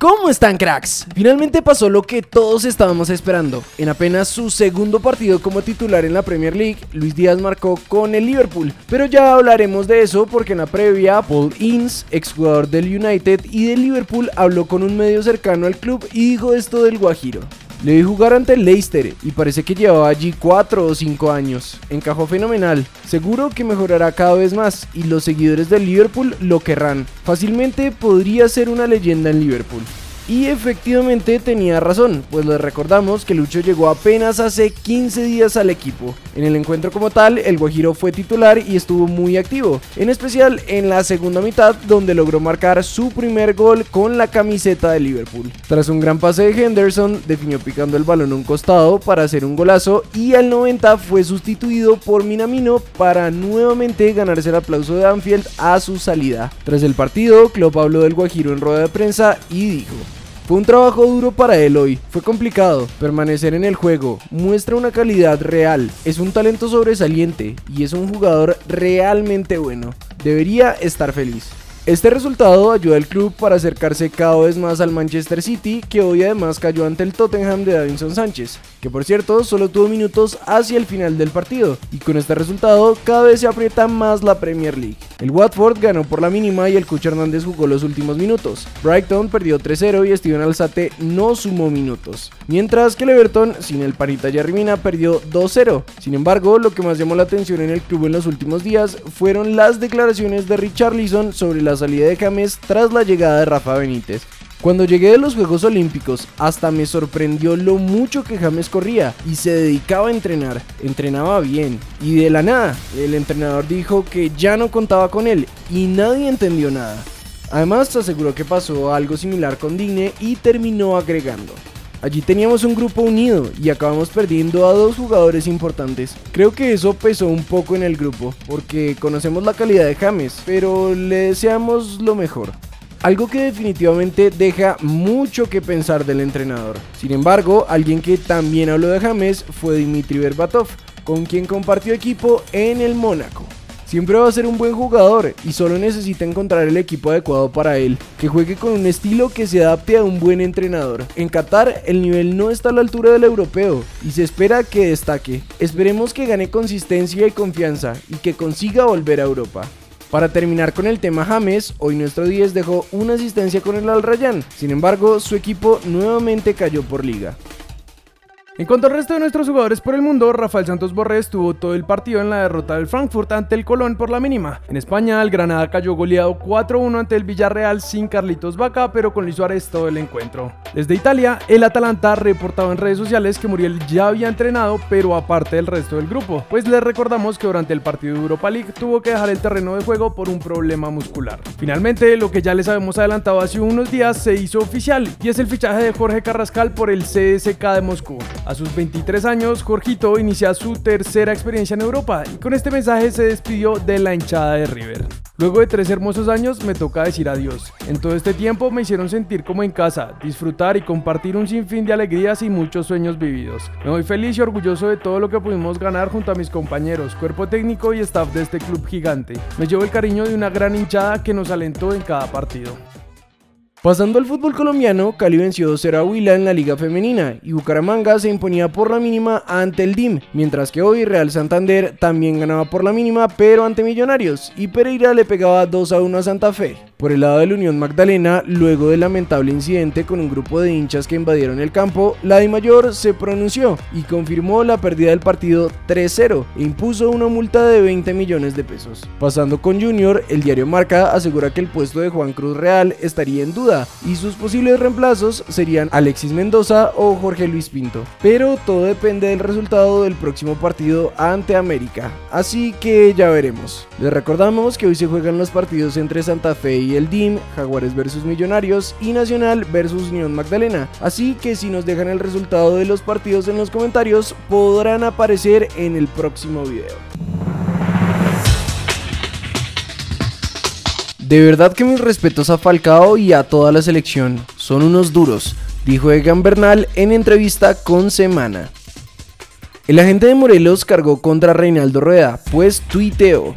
¿Cómo están cracks? Finalmente pasó lo que todos estábamos esperando. En apenas su segundo partido como titular en la Premier League, Luis Díaz marcó con el Liverpool. Pero ya hablaremos de eso porque en la previa, Paul Ince, exjugador del United y del Liverpool, habló con un medio cercano al club y dijo esto del Guajiro. Le vi jugar ante el Leicester y parece que llevaba allí 4 o 5 años. Encajó fenomenal. Seguro que mejorará cada vez más y los seguidores del Liverpool lo querrán. Fácilmente podría ser una leyenda en Liverpool. Y efectivamente tenía razón, pues les recordamos que Lucho llegó apenas hace 15 días al equipo. En el encuentro como tal, el Guajiro fue titular y estuvo muy activo, en especial en la segunda mitad donde logró marcar su primer gol con la camiseta de Liverpool. Tras un gran pase de Henderson, definió picando el balón a un costado para hacer un golazo y al 90 fue sustituido por Minamino para nuevamente ganarse el aplauso de Anfield a su salida. Tras el partido, Klopp habló del Guajiro en rueda de prensa y dijo fue un trabajo duro para él hoy, fue complicado, permanecer en el juego, muestra una calidad real, es un talento sobresaliente y es un jugador realmente bueno, debería estar feliz. Este resultado ayuda al club para acercarse cada vez más al Manchester City, que hoy además cayó ante el Tottenham de Davinson Sánchez, que por cierto solo tuvo minutos hacia el final del partido, y con este resultado cada vez se aprieta más la Premier League. El Watford ganó por la mínima y el Cucho Hernández jugó los últimos minutos. Brighton perdió 3-0 y Steven Alzate no sumó minutos. Mientras que el Everton, sin el Parita Yarrimina, perdió 2-0. Sin embargo, lo que más llamó la atención en el club en los últimos días fueron las declaraciones de Richarlison sobre la la salida de James tras la llegada de Rafa Benítez. Cuando llegué de los Juegos Olímpicos, hasta me sorprendió lo mucho que James corría y se dedicaba a entrenar. Entrenaba bien. Y de la nada, el entrenador dijo que ya no contaba con él y nadie entendió nada. Además, se aseguró que pasó algo similar con Digne y terminó agregando. Allí teníamos un grupo unido y acabamos perdiendo a dos jugadores importantes. Creo que eso pesó un poco en el grupo, porque conocemos la calidad de James, pero le deseamos lo mejor. Algo que definitivamente deja mucho que pensar del entrenador. Sin embargo, alguien que también habló de James fue Dimitri Berbatov, con quien compartió equipo en el Mónaco. Siempre va a ser un buen jugador y solo necesita encontrar el equipo adecuado para él, que juegue con un estilo que se adapte a un buen entrenador. En Qatar el nivel no está a la altura del europeo y se espera que destaque. Esperemos que gane consistencia y confianza y que consiga volver a Europa. Para terminar con el tema James, hoy nuestro 10 dejó una asistencia con el Al Rayyan, sin embargo su equipo nuevamente cayó por liga. En cuanto al resto de nuestros jugadores por el mundo, Rafael Santos Borré estuvo todo el partido en la derrota del Frankfurt ante el Colón por la mínima. En España, el Granada cayó goleado 4-1 ante el Villarreal sin Carlitos Vaca, pero con Luis Suárez todo el encuentro. Desde Italia, el Atalanta reportaba en redes sociales que Muriel ya había entrenado, pero aparte del resto del grupo, pues les recordamos que durante el partido de Europa League tuvo que dejar el terreno de juego por un problema muscular. Finalmente, lo que ya les habíamos adelantado hace unos días se hizo oficial y es el fichaje de Jorge Carrascal por el CSK de Moscú. A sus 23 años, Jorgito inicia su tercera experiencia en Europa y con este mensaje se despidió de la hinchada de River. Luego de tres hermosos años me toca decir adiós. En todo este tiempo me hicieron sentir como en casa, disfrutar y compartir un sinfín de alegrías y muchos sueños vividos. Me voy feliz y orgulloso de todo lo que pudimos ganar junto a mis compañeros, cuerpo técnico y staff de este club gigante. Me llevo el cariño de una gran hinchada que nos alentó en cada partido. Pasando al fútbol colombiano, Cali venció 2-0 a Huila en la Liga Femenina y Bucaramanga se imponía por la mínima ante el DIM, mientras que hoy Real Santander también ganaba por la mínima pero ante Millonarios y Pereira le pegaba 2-1 a Santa Fe. Por el lado de la Unión Magdalena, luego del lamentable incidente con un grupo de hinchas que invadieron el campo, la Di Mayor se pronunció y confirmó la pérdida del partido 3-0 e impuso una multa de 20 millones de pesos. Pasando con Junior, el diario Marca asegura que el puesto de Juan Cruz Real estaría en duda y sus posibles reemplazos serían Alexis Mendoza o Jorge Luis Pinto. Pero todo depende del resultado del próximo partido ante América, así que ya veremos. Les recordamos que hoy se juegan los partidos entre Santa Fe y el DIM, Jaguares versus Millonarios y Nacional versus Unión Magdalena. Así que si nos dejan el resultado de los partidos en los comentarios, podrán aparecer en el próximo video. De verdad que mis respetos a Falcao y a toda la selección, son unos duros, dijo Egan Bernal en entrevista con Semana. El agente de Morelos cargó contra Reinaldo Rueda, pues tuiteó.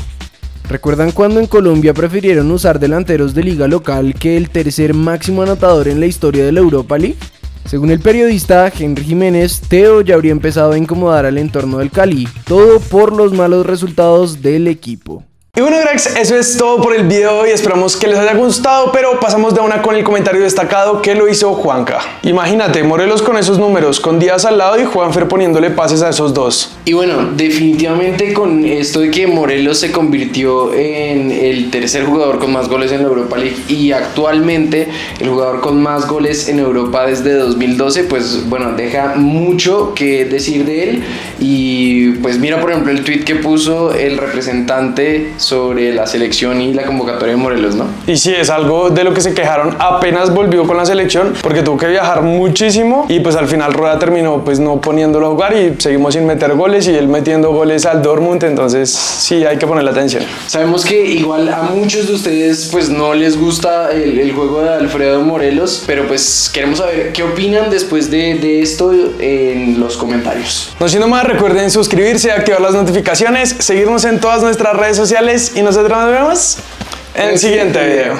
¿Recuerdan cuando en Colombia prefirieron usar delanteros de liga local que el tercer máximo anotador en la historia de la Europa League? Según el periodista Henry Jiménez, Teo ya habría empezado a incomodar al entorno del Cali, todo por los malos resultados del equipo. Y bueno cracks, eso es todo por el video y esperamos que les haya gustado, pero pasamos de una con el comentario destacado que lo hizo Juanca. Imagínate, Morelos con esos números, con Díaz al lado y Juanfer poniéndole pases a esos dos. Y bueno, definitivamente con esto de que Morelos se convirtió en el tercer jugador con más goles en la Europa League y actualmente el jugador con más goles en Europa desde 2012, pues bueno, deja mucho que decir de él y pues mira por ejemplo el tweet que puso el representante sobre la selección y la convocatoria de Morelos, ¿no? Y sí, es algo de lo que se quejaron apenas volvió con la selección, porque tuvo que viajar muchísimo y pues al final Rueda terminó pues no poniéndolo a jugar y seguimos sin meter goles y él metiendo goles al Dortmund, entonces sí hay que ponerle atención. Sabemos que igual a muchos de ustedes pues no les gusta el, el juego de Alfredo Morelos, pero pues queremos saber qué opinan después de, de esto en los comentarios. No siendo más, recuerden suscribirse, activar las notificaciones, seguirnos en todas nuestras redes sociales y nosotros nos vemos en el siguiente video.